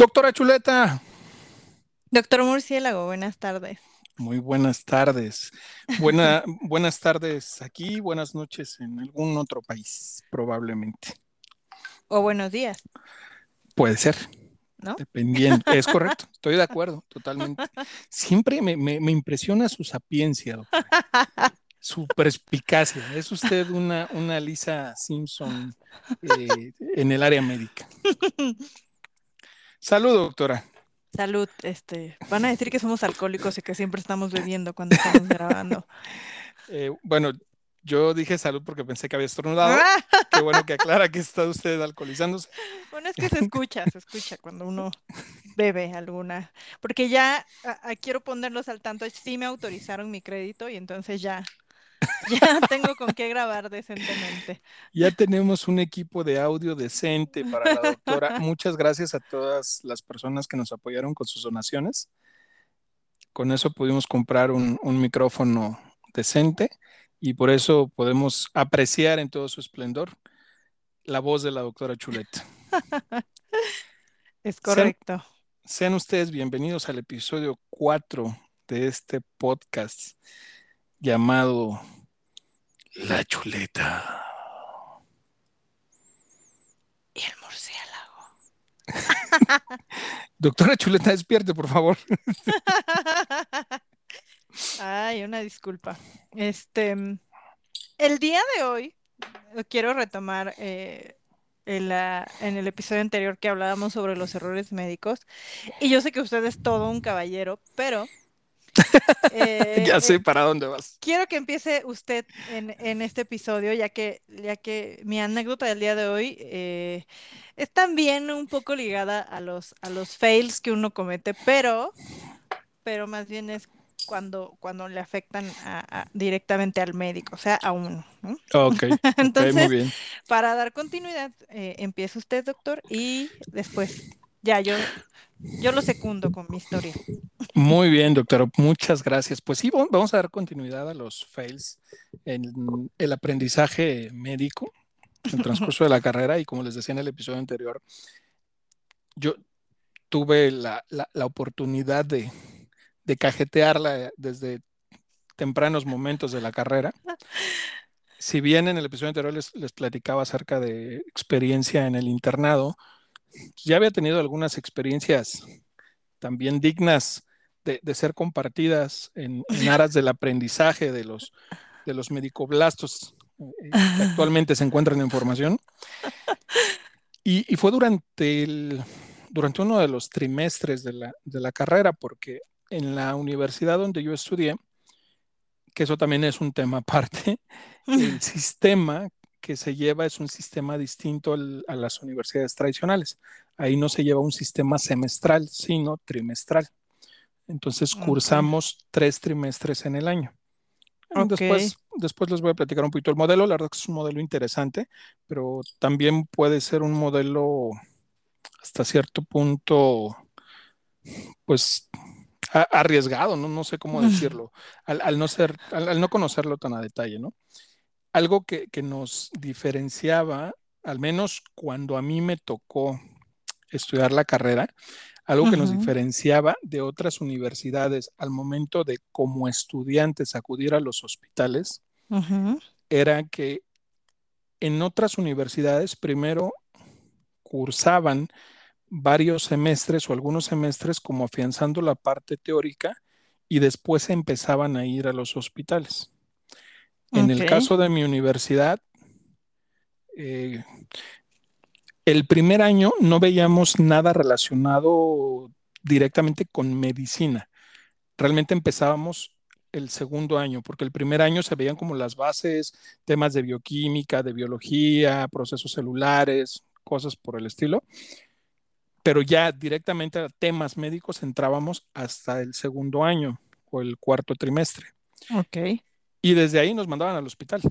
Doctora Chuleta. Doctor Murciélago, buenas tardes. Muy buenas tardes. Buena, buenas tardes aquí, buenas noches en algún otro país, probablemente. O buenos días. Puede ser. ¿No? Dependiendo. Es correcto, estoy de acuerdo, totalmente. Siempre me, me, impresiona su sapiencia, doctora. Su perspicacia. Es usted una, una Lisa Simpson eh, en el área médica. Salud, doctora. Salud, este, van a decir que somos alcohólicos y que siempre estamos bebiendo cuando estamos grabando. Eh, bueno, yo dije salud porque pensé que había estornudado. Qué bueno que aclara que está usted alcoholizándose. Bueno, es que se escucha, se escucha cuando uno bebe alguna. Porque ya quiero ponerlos al tanto, sí me autorizaron mi crédito y entonces ya ya tengo con qué grabar decentemente. Ya tenemos un equipo de audio decente para la doctora. Muchas gracias a todas las personas que nos apoyaron con sus donaciones. Con eso pudimos comprar un, micrófono decente y por eso podemos apreciar en todo su esplendor la voz de la doctora Chuleta. Es correcto. sean ustedes bienvenidos al episodio 4 de este podcast llamado La Chuleta. Y el murciélago. Doctora Chuleta, despierte, por favor. Ay, una disculpa. Este, el día de hoy quiero retomar eh, en, en, el episodio anterior que hablábamos sobre los errores médicos. Y yo sé que usted es todo un caballero, pero eh, ya sé eh, para dónde vas. Quiero que empiece usted en, este episodio, ya que, ya que mi anécdota del día de hoy eh, es también un poco ligada a los, a los fails que uno comete, pero, pero más bien es cuando, cuando le afectan directamente al médico, o sea, a uno. Ok, Entonces, muy bien. para dar continuidad, empieza usted, doctor, y después ya yo yo lo secundo con mi historia. Muy bien, doctora. Muchas gracias. Pues sí, vamos a dar continuidad a los fails en el aprendizaje médico en el transcurso de la carrera y como les decía en el episodio anterior, yo tuve la, oportunidad de, de cajetearla desde tempranos momentos de la carrera. Si bien en el episodio anterior les, les platicaba acerca de experiencia en el internado, ya había tenido algunas experiencias también dignas de, ser compartidas en, aras del aprendizaje de los, de los medicoblastos eh, que actualmente se encuentran en formación. Y, fue durante, el, durante uno de los trimestres de la, de la carrera, porque en la universidad donde yo estudié, que eso también es un tema aparte, el sistema que se lleva es un sistema distinto a las universidades tradicionales. Ahí no se lleva un sistema semestral, sino trimestral. Entonces cursamos tres trimestres en el año. Después, después les voy a platicar un poquito el modelo. La verdad que es un modelo interesante, pero también puede ser un modelo hasta cierto punto, pues arriesgado, ¿no? no sé cómo decirlo, al, no ser, al, no conocerlo tan a detalle, ¿no? algo que, nos diferenciaba, al menos cuando a mí me tocó estudiar la carrera, algo que nos diferenciaba de otras universidades al momento de como estudiantes acudir a los hospitales, era que en otras universidades primero cursaban varios semestres o algunos semestres como afianzando la parte teórica y después empezaban a ir a los hospitales. En el caso de mi universidad, eh, el primer año no veíamos nada relacionado directamente con medicina. Realmente empezábamos el segundo año, porque el primer año se veían como las bases, temas de bioquímica, de biología, procesos celulares, cosas por el estilo. Pero ya directamente a temas médicos entrábamos hasta el segundo año o el cuarto trimestre. Ok. Y desde ahí nos mandaban al hospital.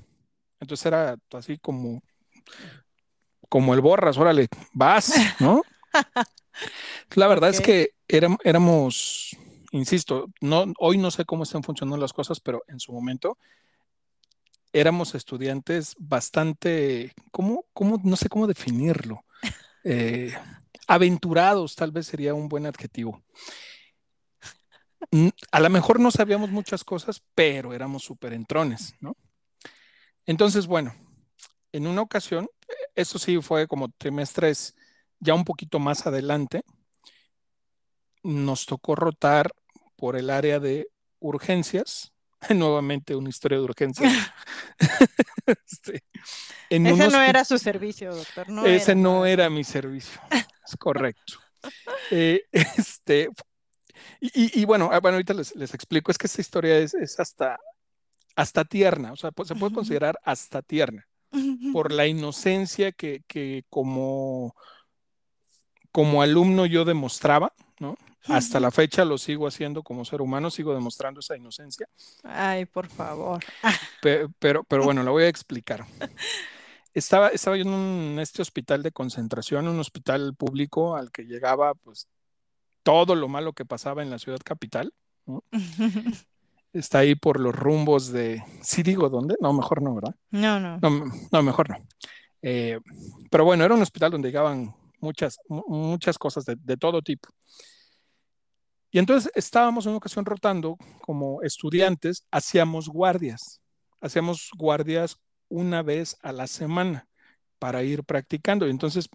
Entonces era así como, como el borras, órale, vas, ¿no? La verdad es que éramos, insisto, no, hoy no sé cómo están funcionando las cosas, pero en su momento éramos estudiantes bastante, ¿cómo, cómo no sé cómo definirlo? Eh, aventurados, tal vez sería un buen adjetivo. A lo mejor no sabíamos muchas cosas, pero éramos súper entrones, ¿no? Entonces, bueno, en una ocasión, eso sí fue como trimestres ya un poquito más adelante, nos tocó rotar por el área de urgencias. Nuevamente una historia de urgencias. este, ese no era su servicio, doctor. ese no era mi servicio. Es correcto. Eh, este, y, bueno, ah, bueno, ahorita les, explico, es que esta historia es, hasta, hasta tierna, o sea, se puede considerar hasta tierna por la inocencia que, que como, como alumno yo demostraba, ¿no? Hasta la fecha lo sigo haciendo como ser humano, sigo demostrando esa inocencia. Ay, por favor. Pero, pero, bueno, lo voy a explicar. Estaba, estaba yo en este hospital de concentración, un hospital público al que llegaba pues todo lo malo que pasaba en la ciudad capital. Está ahí por los rumbos de, sí digo dónde, no, mejor no, ¿verdad? No, no. No, mejor no. Eh, pero bueno, era un hospital donde llegaban muchas, muchas cosas de, de todo tipo. Y entonces estábamos en una ocasión rotando como estudiantes, hacíamos guardias, hacíamos guardias una vez a la semana para ir practicando. Y entonces,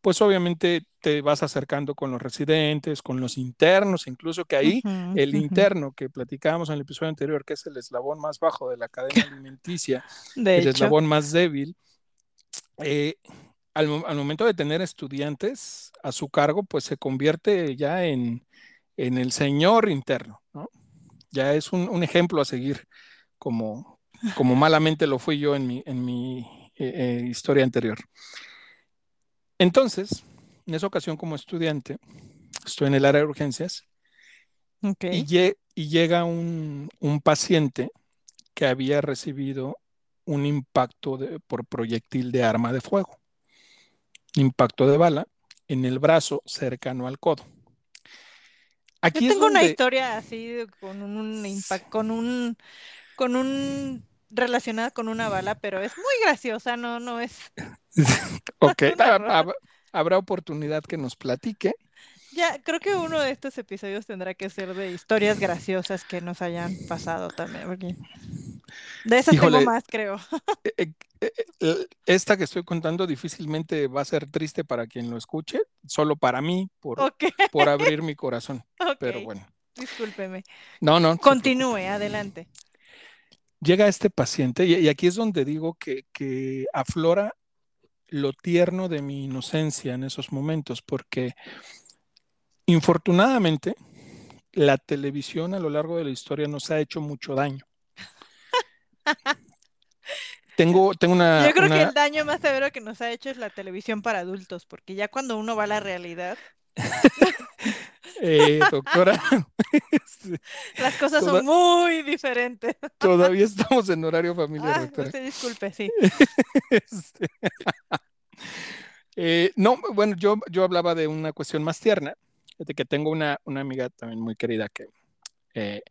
pues obviamente te vas acercando con los residentes, con los internos, incluso que ahí el interno que platicábamos en el episodio anterior, que es el eslabón más bajo de la cadena alimenticia, el eslabón más débil, eh, al, momento de tener estudiantes a su cargo, pues se convierte ya en, en el Señor interno, ¿no? Ya es un, ejemplo a seguir, como, como malamente lo fui yo en mi, en mi eh, eh, historia anterior. Entonces, en esa ocasión como estudiante, estoy en el área de urgencias y, llega un, paciente que había recibido un impacto por proyectil de arma de fuego, impacto de bala en el brazo cercano al codo. Yo tengo una historia así con un impacto, con un, con un relacionada con una bala, pero es muy graciosa, no, no es. ok, habrá oportunidad que nos platique. Ya, creo que uno de estos episodios tendrá que ser de historias graciosas que nos hayan pasado también, porque de esas tengo más, creo. Eh, eh, eh, esta que estoy contando difícilmente va a ser triste para quien lo escuche, solo para mí, por, por abrir mi corazón. Pero bueno. Discúlpeme. No, no. Continúe, adelante. Llega este paciente, y, aquí es donde digo que, que aflora lo tierno de mi inocencia en esos momentos, porque Infortunadamente, la televisión a lo largo de la historia nos ha hecho mucho daño. tengo, tengo una. Yo creo que el daño más severo que nos ha hecho es la televisión para adultos, porque ya cuando uno va a la realidad. eh, doctora. Este, Las cosas son muy diferentes. Todavía estamos en horario familiar, ah, doctora. Usted disculpe, sí. Este, eh, no, bueno, yo, yo hablaba de una cuestión más tierna que tengo una, amiga también muy querida que eh,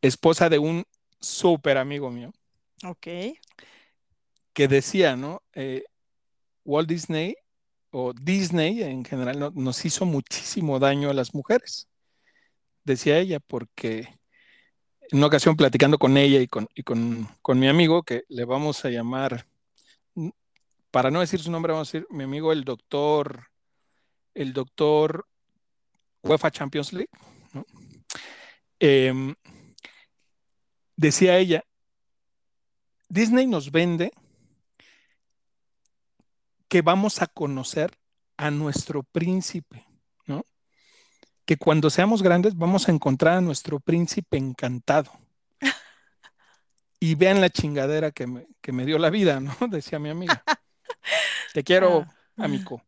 esposa de un súper amigo mío. Ok. Que decía, ¿no? Eh, Walt Disney o Disney en general nos hizo muchísimo daño a las mujeres. Decía ella, porque en una ocasión platicando con ella y con, y con, con mi amigo, que le vamos a llamar, para no decir su nombre, vamos a decir mi amigo el doctor, el doctor UEFA Champions League. Em, decía ella, Disney nos vende que vamos a conocer a nuestro príncipe, ¿no? Que cuando seamos grandes vamos a encontrar a nuestro príncipe encantado. Y vean la chingadera que me, que me dio la vida, ¿no? Decía mi amiga. Te quiero, ah. amigo.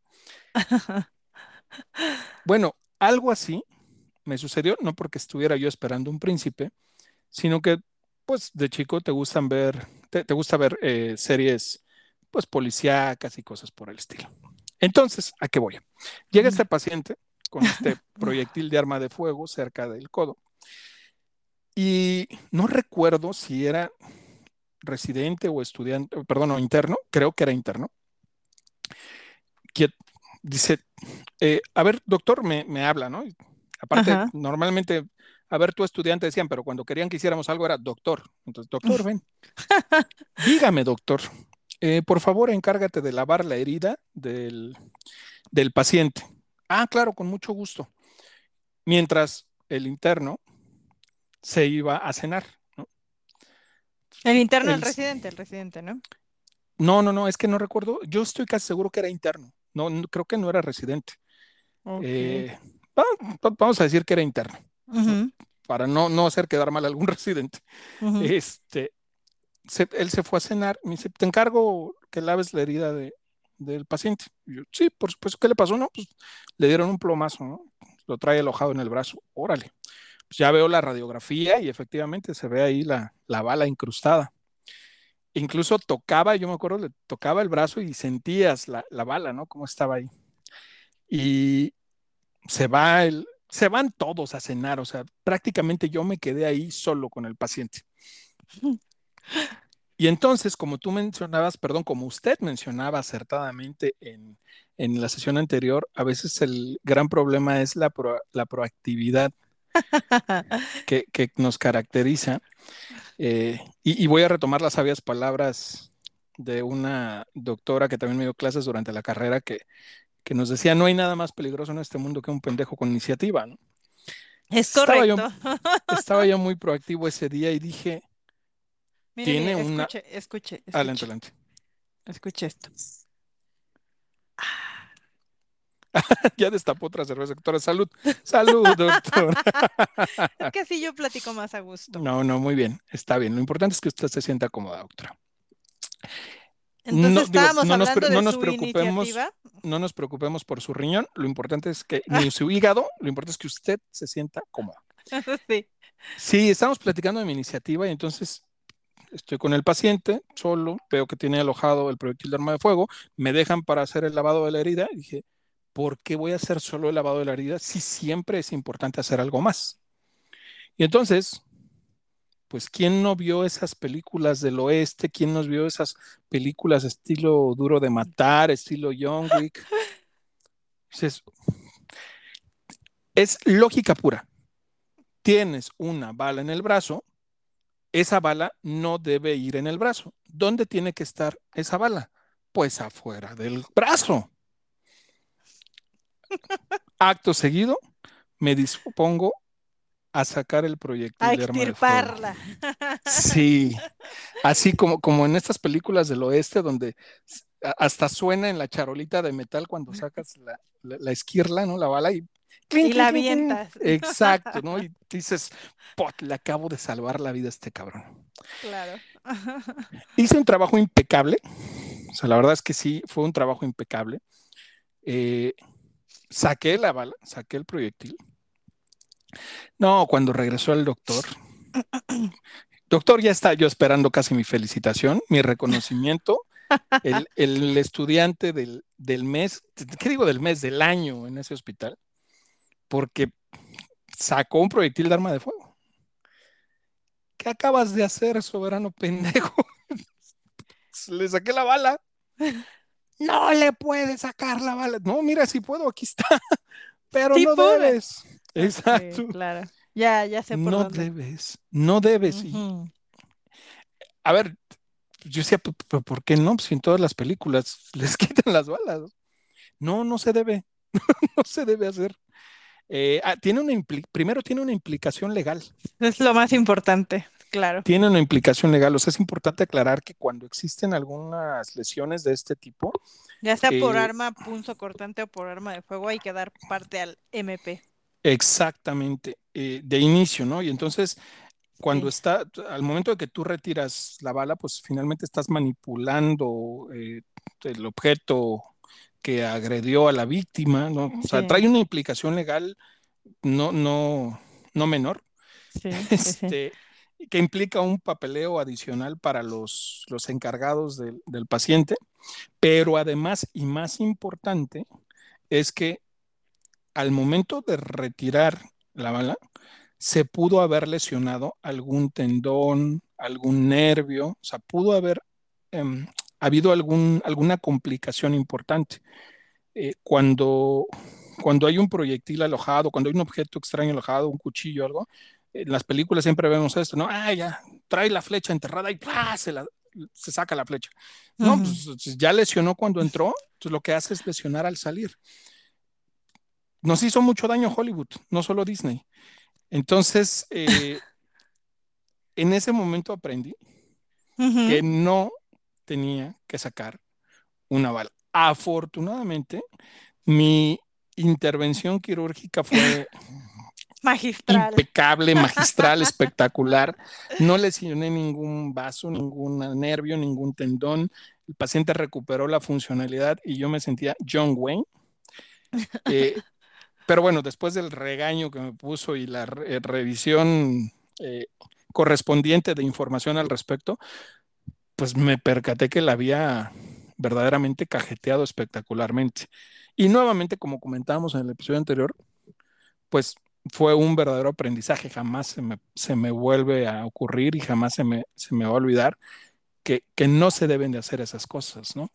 Bueno, algo así me sucedió, no porque estuviera yo esperando un príncipe, sino que pues de chico te gustan ver, te, gusta ver eh, series pues policíacas y cosas por el estilo. Entonces, ¿a qué voy? Llega este paciente con este proyectil de arma de fuego cerca del codo y no recuerdo si era residente o estudiante, perdón, o interno, creo que era interno, que dice, eh, a ver, doctor, me, me habla, ¿no? Aparte, Ajá. normalmente, a ver, tu estudiante decían, pero cuando querían que hiciéramos algo era doctor. Entonces, doctor, ven. Dígame, doctor, eh, por favor, encárgate de lavar la herida del, del paciente. Ah, claro, con mucho gusto. Mientras el interno se iba a cenar, ¿no? El interno, el El- residente, el residente, ¿no? No, no, no, es que no recuerdo. Yo estoy casi seguro que era interno. No, no, creo que no era residente. Eh, va- va- vamos a decir que era interno, para no, no hacer quedar mal a algún residente. Este, se- él se fue a cenar, me dice, te encargo que laves la herida de, del paciente. Y yo, sí, por supuesto, ¿qué le pasó? No, pues le dieron un plomazo, ¿no? Lo trae alojado en el brazo, órale. Pues ya veo la radiografía y efectivamente se ve ahí la, la bala incrustada. Incluso tocaba, yo me acuerdo, le tocaba el brazo y sentías la, la bala, ¿no? Cómo estaba ahí. Y se va el, se van todos a cenar, o sea, prácticamente yo me quedé ahí solo con el paciente. Y entonces, como tú mencionabas, perdón, como usted mencionaba acertadamente en, en la sesión anterior, a veces el gran problema es la, pro- la proactividad que, que nos caracteriza. Eh, y, y voy a retomar las sabias palabras de una doctora que también me dio clases durante la carrera que, que nos decía, no hay nada más peligroso en este mundo que un pendejo con iniciativa, ¿no? Es Estaba yo-. Estaba yo muy proactivo ese día y dije, Mire, tiene mire, una- escuche, escuche, adelante, escuche, adelante. escuche esto. Ya destapó otra cerveza, doctora. Salud, salud, doctor. Es que así yo platico más a gusto. No, no, muy bien, está bien. Lo importante es que usted se sienta cómoda, doctora. Entonces no, digo, no nos hablando de no nos preocupemos. iniciativa. No nos preocupemos por su riñón, lo importante es que, ni su hígado, lo importante es que usted se sienta cómoda. Sí. Sí, estamos platicando de mi iniciativa y entonces estoy con el paciente solo, veo que tiene alojado el proyectil de arma de fuego, me dejan para hacer el lavado de la herida y dije, ¿por qué voy a hacer solo el lavado de la herida si siempre es importante hacer algo más? Y entonces, pues, ¿quién no vio esas películas del oeste? ¿Quién nos vio esas películas estilo duro de matar, estilo John Wick? Es lógica pura. Tienes una bala en el brazo, esa bala no debe ir en el brazo. ¿Dónde tiene que estar esa bala? Pues afuera del brazo. Acto seguido, me dispongo a sacar el proyectil A de arma de fuego. extirparla. Sí, así como, como en estas películas del oeste donde hasta suena en la charolita de metal cuando sacas la, la- la esquirla, ¿no? La bala y... Y la avientas. Exacto, ¿no? Y dices, pot, le acabo de salvar la vida a este cabrón. Claro. Hice un trabajo impecable, o sea, la verdad es que sí, fue un trabajo impecable. Eh, saqué la bala, saqué el proyectil. No, cuando regresó el doctor, doctor, ya está yo esperando casi mi felicitación, mi reconocimiento, el, el estudiante del, del mes, ¿qué digo del mes? Del año en ese hospital, porque sacó un proyectil de arma de fuego. ¿Qué acabas de hacer, soberano pendejo? Le saqué la bala. No le puedes sacar la bala. No, mira, si puedo, aquí está. Pero Sí no debes. Exacto. Sí, claro. Ya, ya sé por No dónde. debes. No debes. Y, Ujú. a ver, yo decía, "P- p- ¿por qué no? Pues si en todas las películas les quitan las balas. No, no se debe. no se debe hacer. Eh, ah, tiene una primero tiene una implicación legal. Es lo más importante, claro. Tiene una implicación legal. O sea, es importante aclarar que cuando existen algunas lesiones de este tipo, Ya sea por Eh, arma punzo cortante o por arma de fuego, hay que dar parte al MP. Exactamente, eh, de inicio, ¿no? Y entonces, cuando Sí. está, al momento de que tú retiras la bala, pues finalmente estás manipulando eh, el objeto que agredió a la víctima, ¿no? O sea, Sí. trae una implicación legal no, no, no menor, Sí, este, que implica un papeleo adicional para los, los encargados del, del paciente, pero además, y más importante, es que al momento de retirar la bala, se pudo haber lesionado algún tendón, algún nervio, o sea, pudo haber em, habido algún, alguna complicación importante. eh, cuando, cuando hay un proyectil alojado, cuando hay un objeto extraño alojado, un cuchillo, algo, en las películas siempre vemos esto, ¿no? Ah, ya, trae la flecha enterrada y Se, la, se saca la flecha. No, pues ya lesionó cuando entró, entonces lo que hace es lesionar al salir. Nos hizo mucho daño Hollywood, no solo Disney. Entonces, eh, en ese momento aprendí que no tenía que sacar una bala. Afortunadamente, mi intervención quirúrgica fue magistral. impecable, magistral, espectacular. No lesioné ningún vaso, ningún nervio, ningún tendón. El paciente recuperó la funcionalidad y yo me sentía John Wayne. Eh, pero bueno, después del regaño que me puso y la revisión eh, correspondiente de información al respecto, pues me percaté que la había verdaderamente cajeteado espectacularmente. Y nuevamente, como comentábamos en el episodio anterior, pues fue un verdadero aprendizaje, jamás se me, se me vuelve a ocurrir y jamás se me, se me va a olvidar que, que, no se deben de hacer esas cosas, ¿no?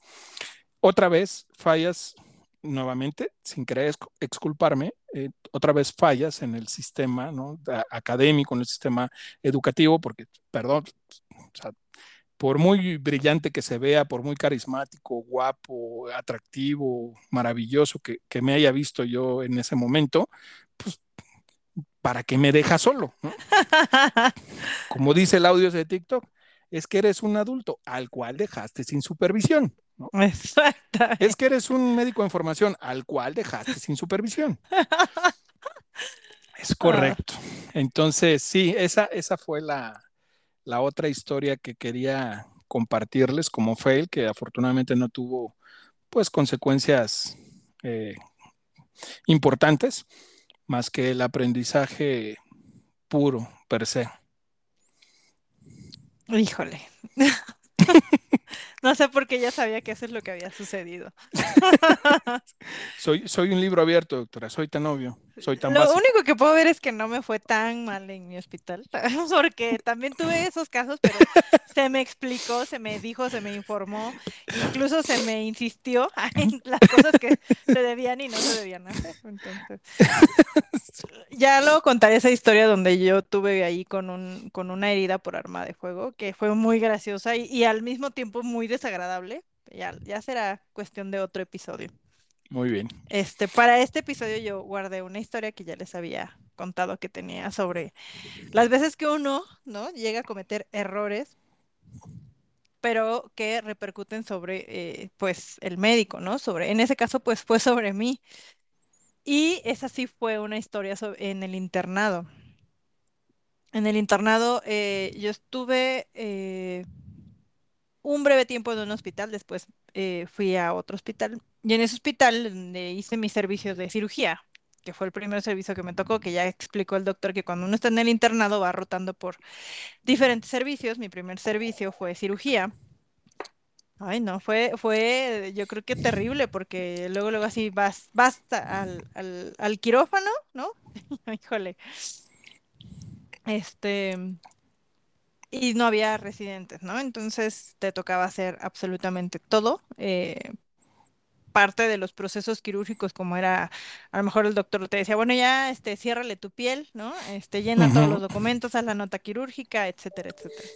Otra vez, fallas nuevamente, sin querer exculparme, eh, otra vez fallas en el sistema ¿no? académico, en el sistema educativo, porque, perdón, o sea, por muy brillante que se vea, por muy carismático, guapo, atractivo, maravilloso que, que me haya visto yo en ese momento, pues ¿para qué me deja solo? Como dice el audio de TikTok, es que eres un adulto al cual dejaste sin supervisión. Exacto. Es que eres un médico en formación al cual dejaste sin supervisión. Es correcto. Entonces, sí, esa, esa fue la, la otra historia que quería compartirles como fail, que afortunadamente no tuvo pues consecuencias eh, importantes, más que el aprendizaje puro per se. Híjole. No sé por qué ya sabía que eso es lo que había sucedido. soy, soy un libro abierto, doctora, soy tan obvio, soy tan Lo único que puedo ver es que no me fue tan mal en mi hospital, porque también tuve esos casos, pero se me explicó, se me dijo, se me informó, incluso se me insistió en las cosas que se debían y no se debían hacer. Entonces, ya luego contaré esa historia donde yo tuve ahí con, un, con una herida por arma de fuego, que fue muy graciosa y, y al mismo tiempo muy desagradable. Ya, ya será cuestión de otro episodio. Muy bien. Este, para este episodio yo guardé una historia que ya les había contado que tenía sobre las veces que uno, ¿no? Llega a cometer errores, pero que repercuten sobre, eh, pues, el médico, ¿no? Sobre, en ese caso, pues, fue sobre mí. Y esa sí fue una historia en el internado. En el internado eh, yo estuve eh, un breve tiempo en un hospital, después eh, fui a otro hospital y en ese hospital hice mi servicio de cirugía, que fue el primer servicio que me tocó, que ya explicó el doctor que cuando uno está en el internado va rotando por diferentes servicios. Mi primer servicio fue cirugía. Ay, no, fue, fue, yo creo que terrible, porque luego, luego así vas, vas al, al, al quirófano, ¿no? Híjole. Este, y no había residentes, ¿no? Entonces te tocaba hacer absolutamente todo. Eh, parte de los procesos quirúrgicos, como era, a lo mejor el doctor te decía, bueno, ya, este, ciérrale tu piel, ¿no? Este, llena todos los documentos, haz la nota quirúrgica, etcétera, etcétera.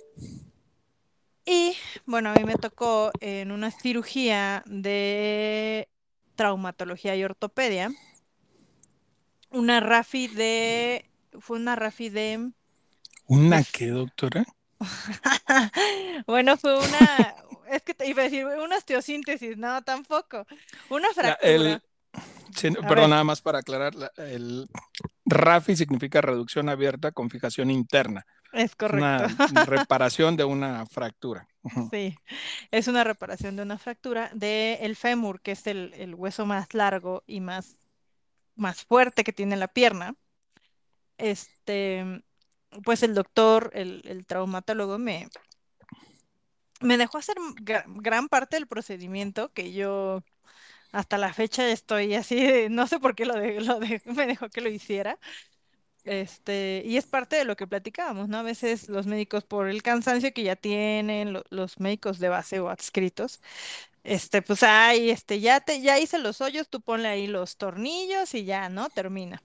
Y bueno, a mí me tocó en una cirugía de traumatología y ortopedia, una RAFI de, fue una RAFI de... ¿Una qué, doctora? bueno, fue una, es que te iba a decir, una osteosíntesis, no, tampoco. Una fractura. perdón, nada más para aclarar, el RAFI significa reducción abierta con fijación interna. Es correcto. Una reparación de una fractura. Sí, es una reparación de una fractura del el fémur, que es el, el, hueso más largo y más, más fuerte que tiene la pierna. Este, pues el doctor, el, traumatólogo, me, me dejó hacer gran parte del procedimiento que yo hasta la fecha estoy así, no sé por qué lo, de, lo de, me dejó que lo hiciera. Este, y es parte de lo que platicábamos, ¿no? A veces los médicos por el cansancio que ya tienen, los médicos de base o adscritos, Este, pues ahí, este, ya te, ya hice los hoyos, tú ponle ahí los tornillos y ya, ¿no? Termina.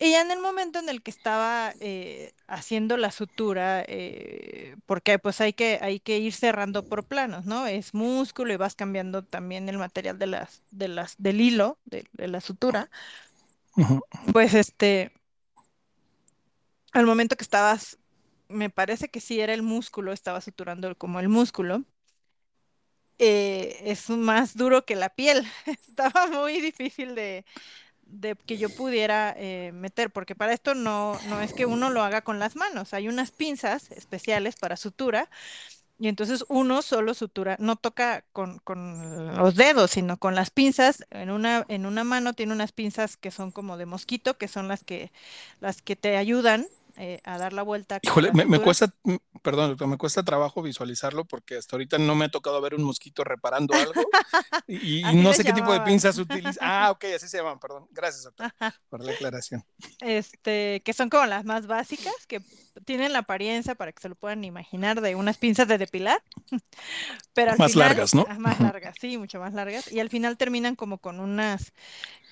Y ya en el momento en el que estaba eh, haciendo la sutura, eh, porque pues hay que, hay que ir cerrando por planos, ¿no? Es músculo y vas cambiando también el material de las, de las, del hilo de, de la sutura. Pues este, al momento que estabas, me parece que sí era el músculo, estaba suturando como el músculo. eh, es más duro que la piel. Estaba muy difícil de, de que yo pudiera eh, meter, porque para esto no, no es que uno lo haga con las manos, hay unas pinzas especiales para sutura y entonces uno solo sutura, no toca con, con los dedos, sino con las pinzas. En una, en una mano tiene unas pinzas que son como de mosquito, que son las que, las que te ayudan eh, a dar la vuelta Híjole, la me, cuesta, mm, perdón, doctor, me cuesta trabajo visualizarlo porque hasta ahorita no me ha tocado ver un mosquito reparando algo y, no sé qué tipo de pinzas utiliza. Ah, ok, así se llaman, perdón. Gracias, doctor, por la aclaración. Este, que son como las más básicas, que tienen la apariencia, para que se lo puedan imaginar, de unas pinzas de depilar, pero al Más final, largas, ¿no? ah, más largas, sí, mucho más largas, y al final terminan como con unas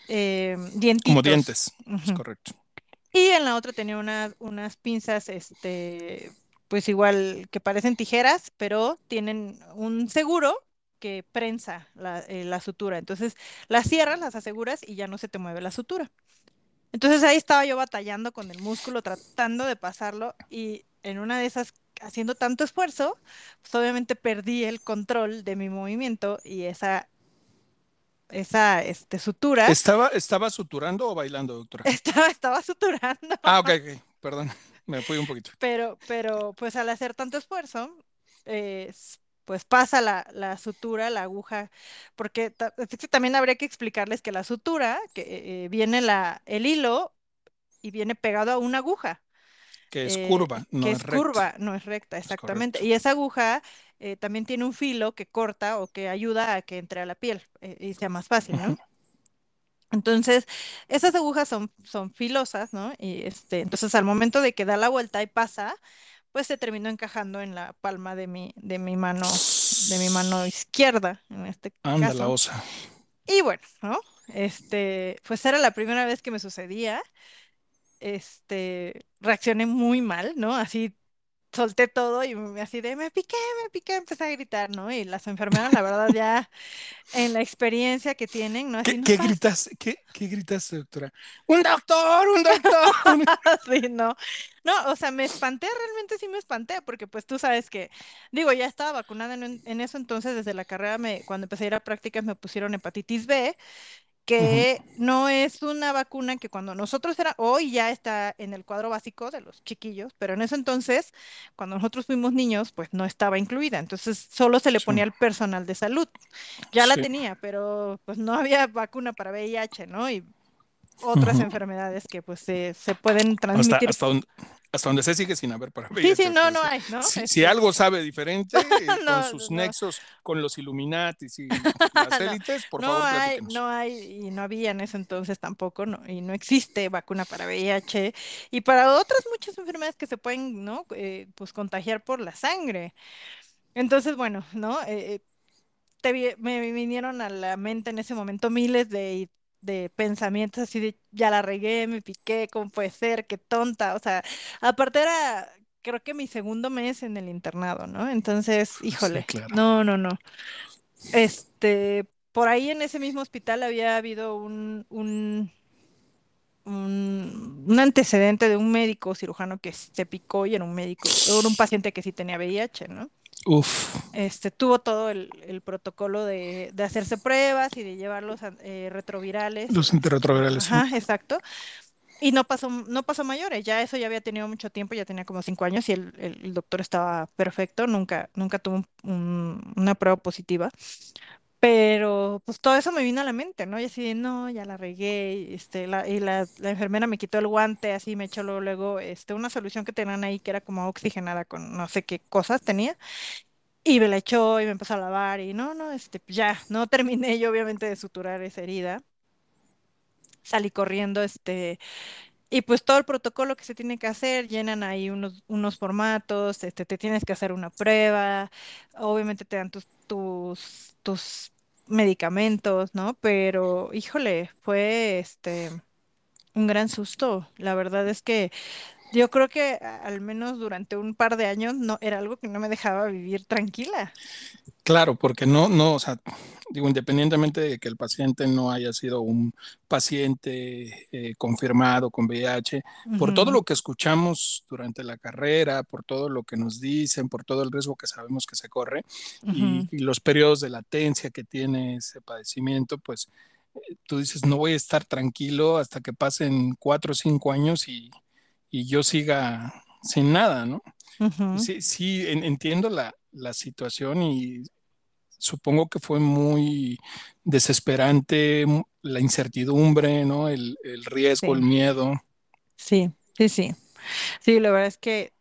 eh, Como dientes, es correcto. Y en la otra tenía una- unas pinzas, este, pues igual que parecen tijeras, pero tienen un seguro que prensa la, eh, la sutura. Entonces las cierras, las aseguras y ya no se te mueve la sutura. Entonces ahí estaba yo batallando con el músculo, tratando de pasarlo y en una de esas, haciendo tanto esfuerzo, pues obviamente perdí el control de mi movimiento y esa, esa este, sutura ¿Estaba, ¿Estaba suturando o bailando, doctora? estaba, estaba suturando. Ah, ok, ok, perdón, me fui un poquito. Pero, pero pues al hacer tanto esfuerzo, eh, pues pasa la, la sutura, la aguja, porque también habría que explicarles que la sutura, que eh, viene la, el hilo y viene pegado a una aguja, Que es eh, curva, no que es es recta. curva, no es recta, exactamente. Y esa aguja eh, también tiene un filo que corta o que ayuda a que entre a la piel eh, y sea más fácil, ¿no? Entonces, esas agujas son, son filosas, ¿no? Y este, entonces al momento de que da la vuelta y pasa, pues se terminó encajando en la palma de mi, de mi mano, de mi mano izquierda, en este Anda la osa. Y bueno, ¿no? Este, pues era la primera vez que me sucedía. Este, reaccioné muy mal, ¿no? Así solté todo y me- así de, me piqué, me piqué, empecé a gritar, ¿no? Y las enfermeras, la verdad, ya en la experiencia que tienen, ¿no? Así, ¿Qué, no qué pasa gritas? ¿Qué, qué gritas, doctora? ¡Un doctor! ¡Un doctor! Sí, no. No, o sea, me espanté, realmente sí me espanté, porque pues tú sabes que, digo, ya estaba vacunada en, en eso, entonces desde la carrera, me, cuando empecé a ir a prácticas me pusieron hepatitis B, Que no es una vacuna que cuando nosotros era, hoy ya está en el cuadro básico de los chiquillos, pero en ese entonces, cuando nosotros fuimos niños, pues no estaba incluida, entonces solo se le ponía al personal de salud. Ya la tenía, pero pues no había vacuna para VIH, ¿no? Y otras enfermedades que pues se, se pueden transmitir. hasta, donde, hasta donde se sigue sin haber para Sí, VIH, sí, no, no hay, ¿no? si, si Este, algo sabe diferente eh, con sus no, nexos con los Illuminatis y las élites, por no favor, hay, no hay, y no había en ese entonces tampoco, y no existe vacuna para VIH y para otras muchas enfermedades que se pueden, ¿no? Eh, pues contagiar por la sangre. Entonces, bueno, ¿no? Eh, eh, te me vinieron a la mente en ese momento miles de, de pensamientos así de, ya la regué, me piqué, ¿cómo puede ser? Qué tonta. O sea, aparte era, creo que mi segundo mes en el internado, ¿no? Entonces, Sí, híjole, claro. no, no, no. Este, por ahí en ese mismo hospital había habido un, un, un, un antecedente de un médico cirujano que se picó y era un médico, era un paciente que sí tenía VIH, ¿no? Uf, este, tuvo todo el, el protocolo de, de hacerse pruebas y de llevar los eh, retrovirales. los antirretrovirales, sí. ajá, exacto. Y no pasó, no pasó mayores, ya eso ya había tenido mucho tiempo, ya tenía como cinco años y el, el- el doctor estaba perfecto, nunca, nunca tuvo un- un- una prueba positiva. Pero pues todo eso me vino a la mente, ¿no? Y así no, ya la regué, y, este, la, y la, la enfermera me quitó el guante, así me echó luego, luego este, una solución que tenían ahí que era como oxigenada con no sé qué cosas tenía. Y me la echó y me empezó a lavar y no, no, este, pues ya, no terminé yo obviamente de suturar esa herida. Salí corriendo, este, Y pues todo el protocolo que se tiene que hacer, llenan ahí unos, unos formatos, este, te tienes que hacer una prueba, obviamente te dan tus, tus, tus medicamentos, ¿no? Pero, híjole, fue este un gran susto. La verdad es que yo creo que al menos durante un par de años no era algo que no me dejaba vivir tranquila. Claro, porque no, no, o sea, digo, independientemente de que el paciente no haya sido un paciente eh, confirmado con VIH, por todo lo que escuchamos durante la carrera, por todo lo que nos dicen, por todo el riesgo que sabemos que se corre y, ujú, y los periodos de latencia que tiene ese padecimiento, pues eh, tú dices, no voy a estar tranquilo hasta que pasen cuatro o cinco años y, y yo siga sin nada, ¿no? Sí, sí, en- entiendo la, la situación y supongo que fue muy desesperante m- la incertidumbre, ¿no? El, el riesgo, el miedo. sí, sí, sí. Sí, la verdad es que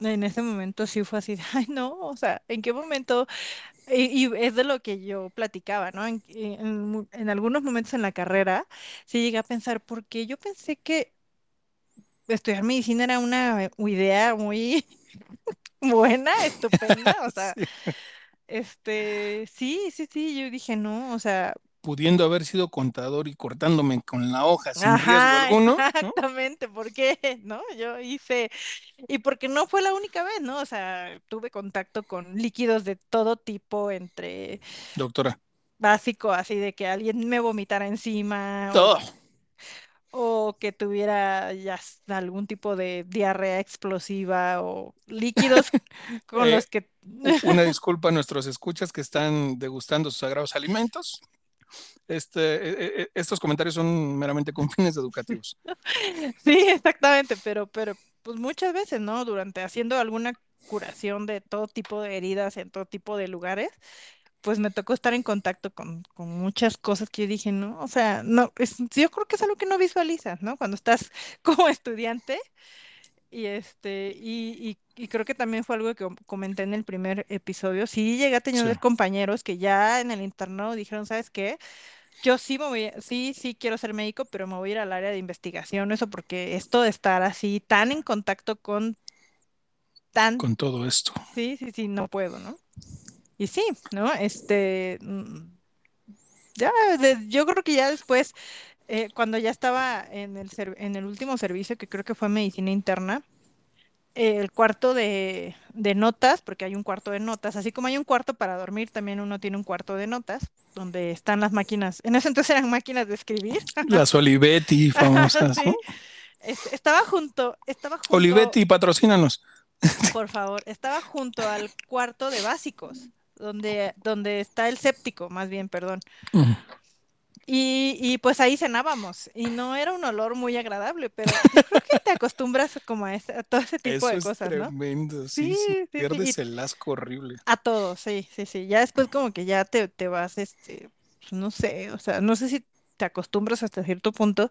en ese momento sí fue así, ay no, o sea, ¿en qué momento? Y, y es de lo que yo platicaba, ¿no? En, en algunos momentos en la carrera, sí llegué a pensar, porque yo pensé que estudiar medicina era una idea muy buena, estupenda, o sea, Sí. Este, sí, sí, sí, yo dije, no, o sea, Pudiendo haber sido contador y cortándome con la hoja sin riesgo ajá, alguno, ¿no? exactamente, ¿por qué? ¿No? Yo hice, y porque no fue la única vez, ¿no? O sea, tuve contacto con líquidos de todo tipo, entre Doctora. básico, así de que alguien me vomitara encima o, Oh, o que tuviera ya algún tipo de diarrea explosiva o líquidos con eh, los que... una disculpa a nuestros escuchas que están degustando sus sagrados alimentos. Este, eh, eh, estos comentarios son meramente con fines educativos. Sí, exactamente, pero, pero pues muchas veces, ¿no? Durante haciendo alguna curación de todo tipo de heridas en todo tipo de lugares, pues me tocó estar en contacto con, con muchas cosas que yo dije, no, o sea, no, es, yo creo que es algo que no visualizas, ¿no? Cuando estás como estudiante y este, y, y, y creo que también fue algo que com- comenté en el primer episodio, sí llegué a Sí, tener compañeros que ya en el internado dijeron, ¿sabes qué? Yo sí me voy, a- sí, sí quiero ser médico, pero me voy a ir al área de investigación, eso porque esto de estar así tan en contacto con tan, con todo esto. sí, sí, sí, no puedo, ¿no? Y sí, ¿no? Este, mm, ya, de- yo creo que ya después, eh, cuando ya estaba en el, en el último servicio, que creo que fue medicina interna, eh, el cuarto de, de notas, porque hay un cuarto de notas, así como hay un cuarto para dormir, también uno tiene un cuarto de notas, donde están las máquinas, en ese entonces eran máquinas de escribir. Las Olivetti famosas, ¿no? Sí, este, estaba junto, estaba junto, Olivetti, patrocínanos. por favor, estaba junto al cuarto de básicos, donde, donde está el séptico, más bien, perdón. Y, y pues ahí cenábamos, y no era un olor muy agradable, pero yo creo que te acostumbras como a, ese- a todo ese tipo Eso de es cosas, ¿no? tremendo, sí, Sí, sí, el asco horrible. a todo, sí, sí, sí. Ya después como que ya te, te vas, este, pues, no sé, o sea, no sé si te acostumbras hasta cierto punto,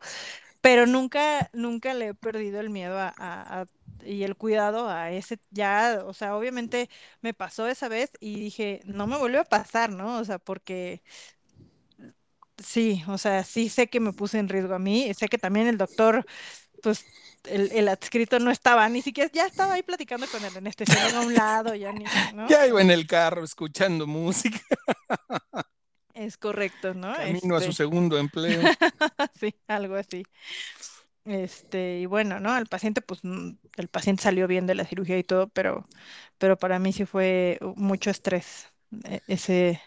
pero nunca, nunca le he perdido el miedo a, a- a- y el cuidado a ese, ya, o sea, obviamente me pasó esa vez y dije, no me vuelve a pasar, ¿no? O sea, porque sí, o sea, sí sé que me puse en riesgo a mí, sé que también el doctor, pues, el, el adscrito no estaba, ni siquiera, ya estaba ahí platicando con el anestesiólogo a un lado, ya ni, ¿no? Ya iba en el carro escuchando música, Es correcto, ¿no? camino a su Este, segundo empleo. sí, algo así. Este, y bueno, ¿no? Al paciente, pues mm, el paciente salió bien de la cirugía y todo, pero, pero para mí sí fue mucho estrés, e- ese,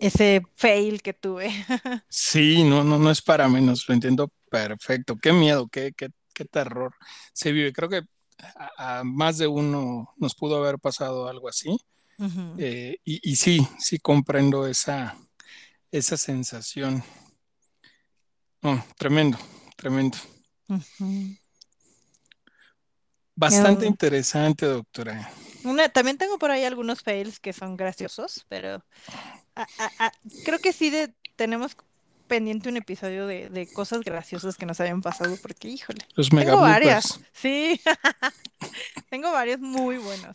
ese fail que tuve. Sí, no, no, no es para menos, lo entiendo perfecto. Qué miedo, qué, qué, qué terror se vive. Creo que a, a más de uno nos pudo haber pasado algo así. Eh, y, y sí, sí comprendo esa, esa sensación. No, tremendo, tremendo. Bastante Em, interesante, doctora. una- también tengo por ahí algunos fails que son graciosos, pero a- a- a- creo que sí de, tenemos pendiente un episodio de, de cosas graciosas que nos hayan pasado, porque híjole, Los mega tengo varias, sí, tengo varios muy buenos.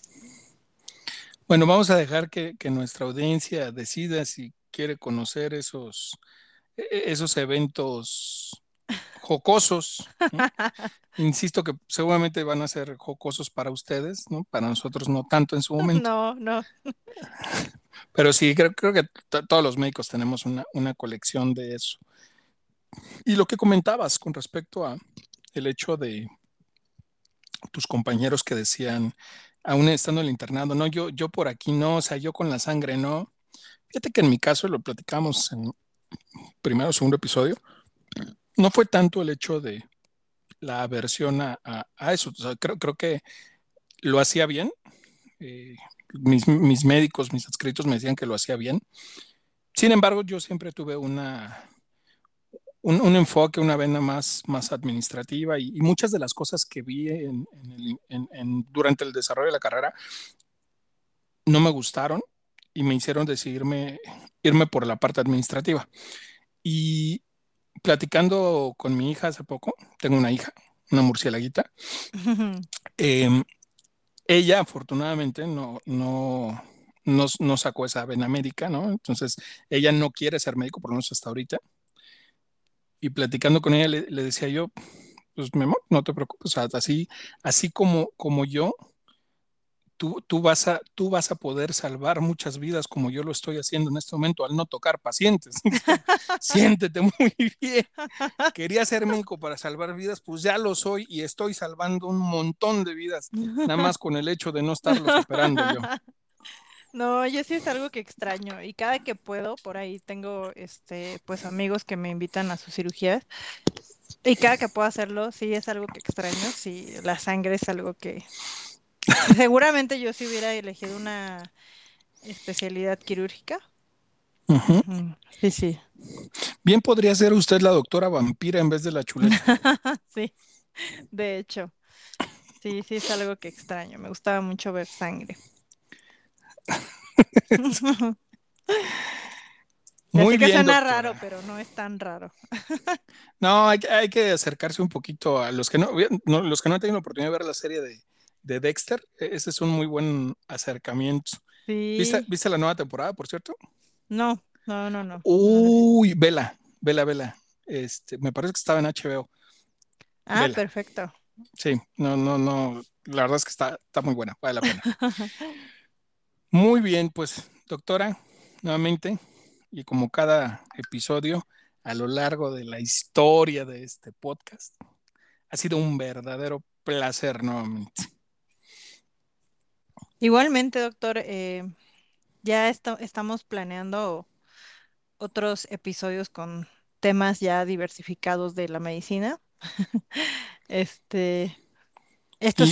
Bueno, vamos a dejar que, que nuestra audiencia decida si quiere conocer esos, e- e- esos eventos jocosos. Insisto que seguramente van a ser jocosos para ustedes, ¿no? Para nosotros no tanto en su momento. No, no. Pero sí, creo, creo que todos los médicos tenemos una, una, colección de eso. Y lo que comentabas con respecto a el hecho de tus compañeros que decían, aún estando en el internado, no, yo, yo por aquí no, o sea, yo con la sangre no. Fíjate que en mi caso, lo platicamos en primero o segundo episodio, no fue tanto el hecho de la aversión a, eso. creo, que lo hacía bien. Eh, mis, médicos, mis adscritos me decían que lo hacía bien. Sin embargo, yo siempre tuve una, un, enfoque, una vena más, más administrativa y, muchas de las cosas que vi durante el desarrollo de la carrera no me gustaron y me hicieron decidirme irme por la parte administrativa. Y platicando con mi hija hace poco, tengo una hija, una murcielaguita, em, ella afortunadamente no, no, no, sacó esa vena médica, ¿no? Entonces, ella no quiere ser médico, por lo menos hasta ahorita. Y platicando con ella le, decía yo, pues mi amor, no te preocupes, así, así como, como yo, tú, vas a, tú vas a poder salvar muchas vidas como yo lo estoy haciendo en este momento al no tocar pacientes. Siéntete muy bien. Quería ser médico para salvar vidas, pues ya lo soy y estoy salvando un montón de vidas, nada más con el hecho de no estarlos operando yo. No, yo sí es algo que extraño y cada que puedo, por ahí tengo este, pues amigos que me invitan a sus cirugías y cada que puedo hacerlo, sí es algo que extraño, sí, la sangre es algo que, Seguramente yo si hubiera elegido una especialidad quirúrgica. Sí, sí. Bien podría ser usted la doctora vampira en vez de la chuleta. sí, de hecho. Sí, sí, es algo que extraño. Me gustaba mucho ver sangre. Muy bien, que suena raro, pero no es tan raro. no, hay, hay, que acercarse un poquito a los que no, los que no han tenido la oportunidad de ver la serie de, de Dexter. E-, ese es un muy buen acercamiento. ¿Viste, la nueva temporada, por cierto? No, no, no, no. Uy, vela, vela, vela. Este, me parece que estaba en HBO. Ah, perfecto. Sí, no, no, no. La verdad es que está, está muy buena, vale la pena. muy bien, pues, doctora, nuevamente, y como cada episodio a lo largo de la historia de este podcast, ha sido un verdadero placer nuevamente. Igualmente, doctor, eh, ya estamos planeando otros episodios con temas ya diversificados de la medicina. este,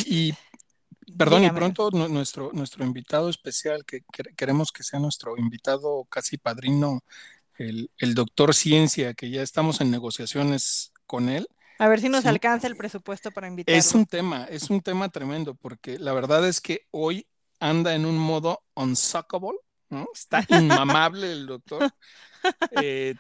y, perdón, y pronto nuestro, nuestro invitado especial, que, queremos que sea nuestro invitado casi padrino, el, el doctor Ciencia, que ya estamos en negociaciones con él. A ver si nos alcanza el presupuesto para invitarlo. Es un tema, es un tema tremendo, porque la verdad es que hoy anda en un modo unsuckable, ¿no? Está inmamable el doctor. Eh,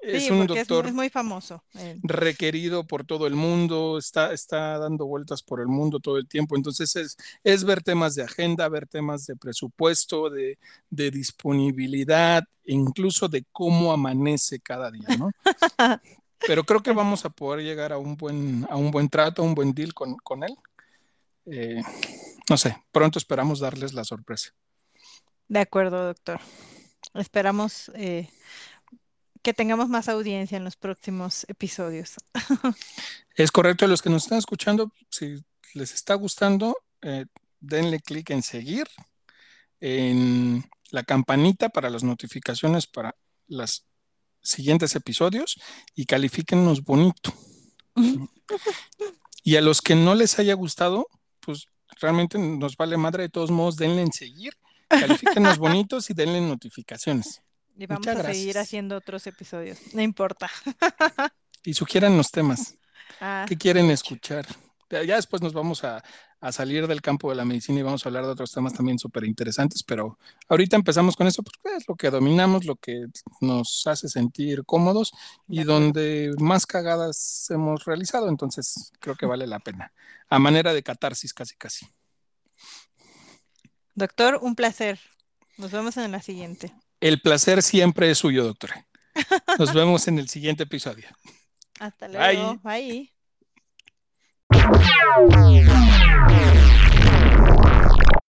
es un doctor es, muy famoso. requerido por todo el mundo, está, está dando vueltas por el mundo todo el tiempo. Entonces es, es ver temas de agenda, ver temas de presupuesto, de, de disponibilidad, incluso de cómo amanece cada día, ¿no? Pero creo que vamos a poder llegar a un buen, a un buen trato, a un buen deal con, con él. Eh, no sé, pronto esperamos darles la sorpresa. De acuerdo, doctor. Esperamos eh, que tengamos más audiencia en los próximos episodios. es correcto, a los que nos están escuchando, si les está gustando, eh, denle clic en seguir, en la campanita para las notificaciones para los siguientes episodios y califíquennos bonito. y a los que no les haya gustado, pues realmente nos vale madre de todos modos, denle en seguir, califíquenos bonitos y denle notificaciones. Y vamos a seguir haciendo otros episodios, no importa. y sugieran los temas. Ah, ¿Qué quieren escuchar? Ya después nos vamos a, a, salir del campo de la medicina y vamos a hablar de otros temas también súper interesantes, pero ahorita empezamos con eso porque es lo que dominamos, lo que nos hace sentir cómodos y donde más cagadas hemos realizado, entonces creo que vale la pena. A manera de catarsis casi casi. Doctor, un placer. Nos vemos en la siguiente. El placer siempre es suyo, doctora. Nos vemos en el siguiente episodio. Hasta luego. Bye. Yeah.